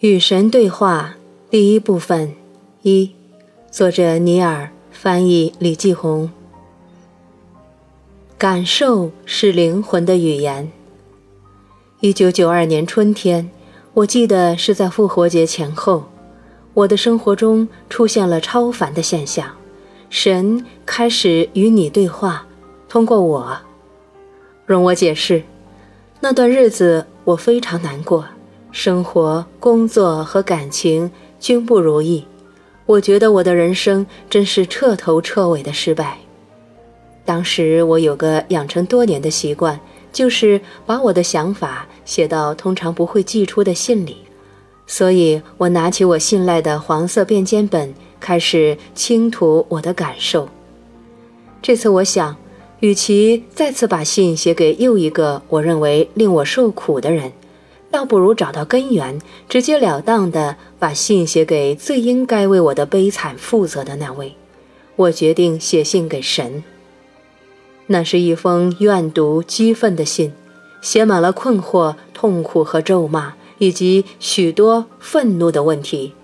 与神对话第一部分一，作者尼尔，翻译李继红。感受是灵魂的语言。一九九二年春天，我记得是在复活节前后，我的生活中出现了超凡的现象，神开始与你对话，通过我。容我解释，那段日子我非常难过。生活、工作和感情均不如意，我觉得我的人生真是彻头彻尾的失败。当时我有个养成多年的习惯，就是把我的想法写到通常不会寄出的信里，所以我拿起我信赖的黄色便笺本，开始倾吐我的感受。这次我想，与其再次把信写给又一个我认为令我受苦的人。倒不如找到根源，直截了当地把信写给最应该为我的悲惨负责的那位。我决定写信给神。那是一封怨毒激愤的信，写满了困惑、痛苦和咒骂，以及许多愤怒的问题。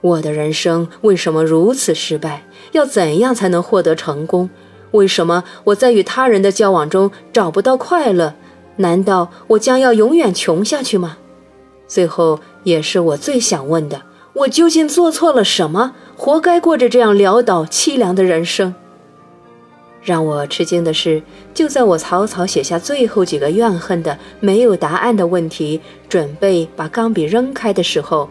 我的人生为什么如此失败？要怎样才能获得成功？为什么我在与他人的交往中找不到快乐？难道我将要永远穷下去吗？最后也是我最想问的：我究竟做错了什么，活该过着这样潦倒凄凉的人生？让我吃惊的是，就在我草草写下最后几个怨恨的、没有答案的问题，准备把钢笔扔开的时候，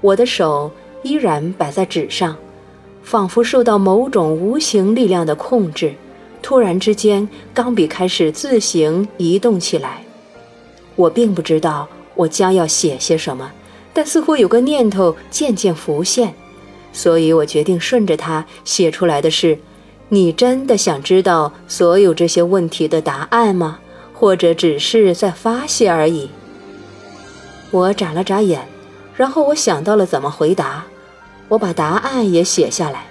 我的手依然摆在纸上，仿佛受到某种无形力量的控制。突然之间，钢笔开始自行移动起来。我并不知道我将要写些什么，但似乎有个念头渐渐浮现，所以我决定顺着它写出来的是：你真的想知道所有这些问题的答案吗？或者只是在发泄而已？我眨了眨眼，然后我想到了怎么回答。我把答案也写下来，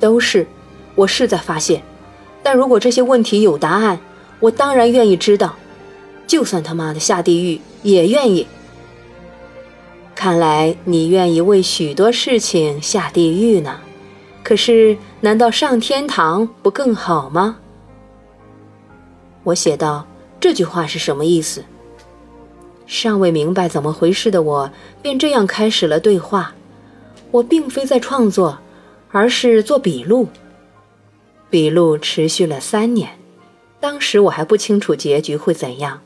都是。我是在发现，但如果这些问题有答案，我当然愿意知道，就算他妈的下地狱也愿意。看来你愿意为许多事情下地狱呢，可是难道上天堂不更好吗？我写道：“这句话是什么意思？”尚未明白怎么回事的我，便这样开始了对话。我并非在创作，而是做笔录。笔录持续了三年，当时我还不清楚结局会怎样。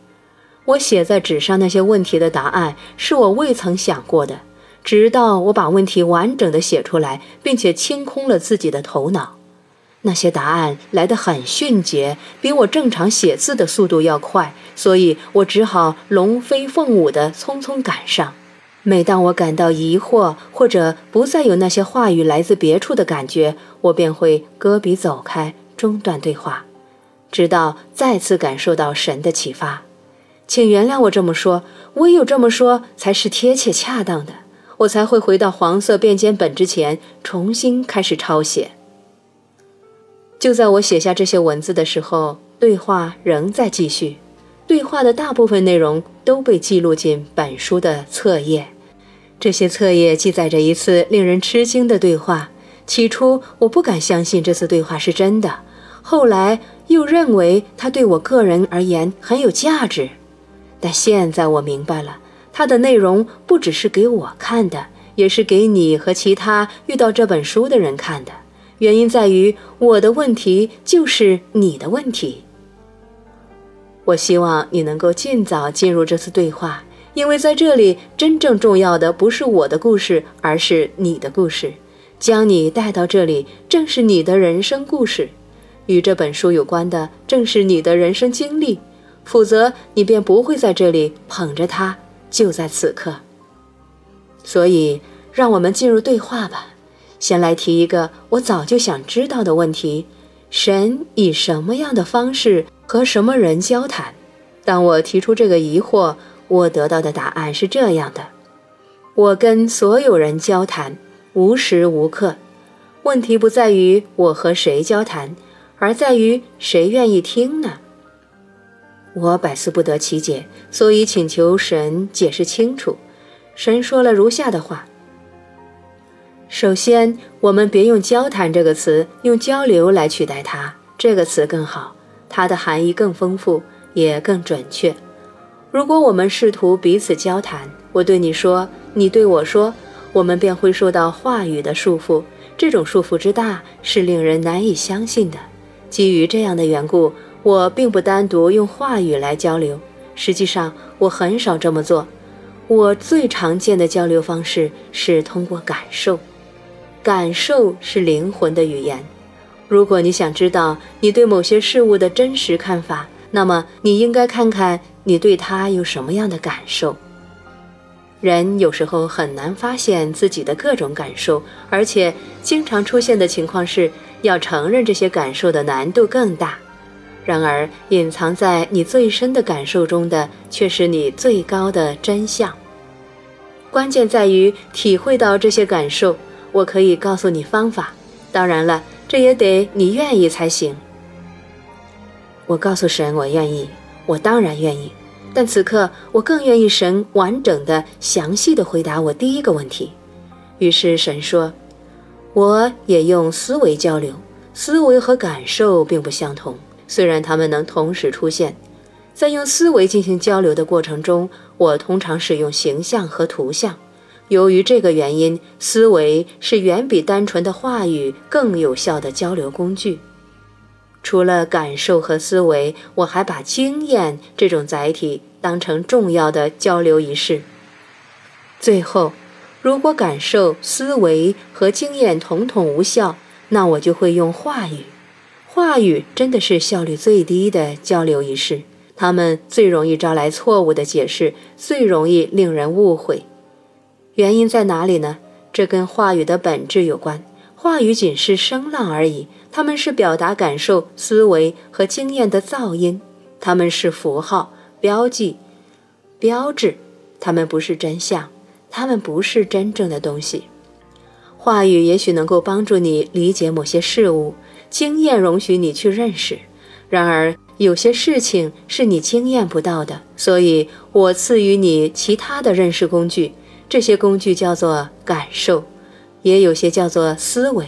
我写在纸上那些问题的答案是我未曾想过的，直到我把问题完整的写出来，并且清空了自己的头脑，那些答案来得很迅捷，比我正常写字的速度要快，所以我只好龙飞凤舞的匆匆赶上。每当我感到疑惑，或者不再有那些话语来自别处的感觉，我便会搁笔走开，中断对话，直到再次感受到神的启发。请原谅我这么说，唯有这么说才是贴切恰当的，我才会回到黄色便笺本之前，重新开始抄写。就在我写下这些文字的时候，对话仍在继续，对话的大部分内容都被记录进本书的册页。这些册页记载着一次令人吃惊的对话。起初我不敢相信这次对话是真的，后来又认为它对我个人而言很有价值。但现在我明白了，它的内容不只是给我看的，也是给你和其他遇到这本书的人看的。原因在于，我的问题就是你的问题。我希望你能够尽早进入这次对话。因为在这里，真正重要的不是我的故事，而是你的故事。将你带到这里，正是你的人生故事。与这本书有关的，正是你的人生经历。否则，你便不会在这里捧着它，就在此刻。所以，让我们进入对话吧。先来提一个我早就想知道的问题：神以什么样的方式和什么人交谈？当我提出这个疑惑。我得到的答案是这样的：我跟所有人交谈，无时无刻。问题不在于我和谁交谈，而在于谁愿意听呢？我百思不得其解，所以请求神解释清楚。神说了如下的话：首先，我们别用“交谈”这个词，用“交流”来取代它，这个词更好，它的含义更丰富，也更准确。如果我们试图彼此交谈，我对你说，你对我说，我们便会受到话语的束缚。这种束缚之大，是令人难以相信的。基于这样的缘故，我并不单独用话语来交流。实际上，我很少这么做。我最常见的交流方式是通过感受。感受是灵魂的语言。如果你想知道你对某些事物的真实看法，那么你应该看看。你对它有什么样的感受？人有时候很难发现自己的各种感受，而且经常出现的情况是要承认这些感受的难度更大。然而，隐藏在你最深的感受中的，却是你最高的真相。关键在于体会到这些感受。我可以告诉你方法，当然了，这也得你愿意才行。我告诉神，我愿意，我当然愿意。但此刻，我更愿意神完整的、详细的回答我第一个问题。于是神说：“我也用思维交流，思维和感受并不相同，虽然它们能同时出现。在用思维进行交流的过程中，我通常使用形象和图像。由于这个原因，思维是远比单纯的话语更有效的交流工具。”除了感受和思维，我还把经验这种载体当成重要的交流仪式。最后，如果感受、思维和经验统统无效，那我就会用话语。话语真的是效率最低的交流仪式，它们最容易招来错误的解释，最容易令人误会。原因在哪里呢？这跟话语的本质有关。话语仅是声浪而已。它们是表达感受、思维和经验的噪音，它们是符号、标记、标志，它们不是真相，它们不是真正的东西。话语也许能够帮助你理解某些事物，经验容许你去认识。然而，有些事情是你经验不到的，所以我赐予你其他的认识工具，这些工具叫做感受，也有些叫做思维。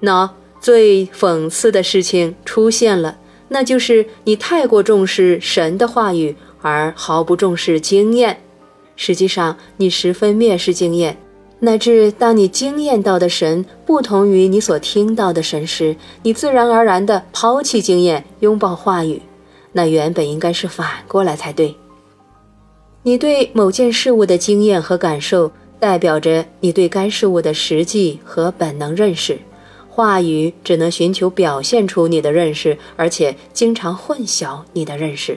喏。最讽刺的事情出现了，那就是你太过重视神的话语，而毫不重视经验。实际上，你十分蔑视经验，乃至当你经验到的神不同于你所听到的神时，你自然而然地抛弃经验，拥抱话语。那原本应该是反过来才对。你对某件事物的经验和感受，代表着你对该事物的实际和本能认识。话语只能寻求表现出你的认识，而且经常混淆你的认识。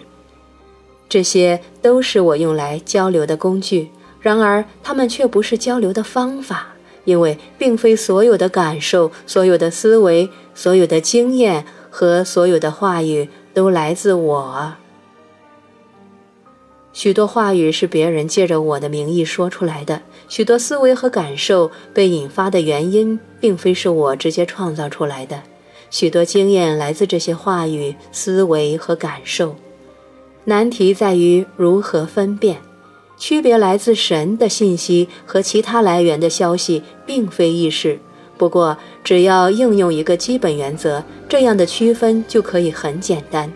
这些都是我用来交流的工具，然而它们却不是交流的方法，因为并非所有的感受、所有的思维、所有的经验和所有的话语都来自我。许多话语是别人借着我的名义说出来的，许多思维和感受被引发的原因，并非是我直接创造出来的。许多经验来自这些话语、思维和感受。难题在于如何分辨，区别来自神的信息和其他来源的消息，并非易事。不过，只要应用一个基本原则，这样的区分就可以很简单。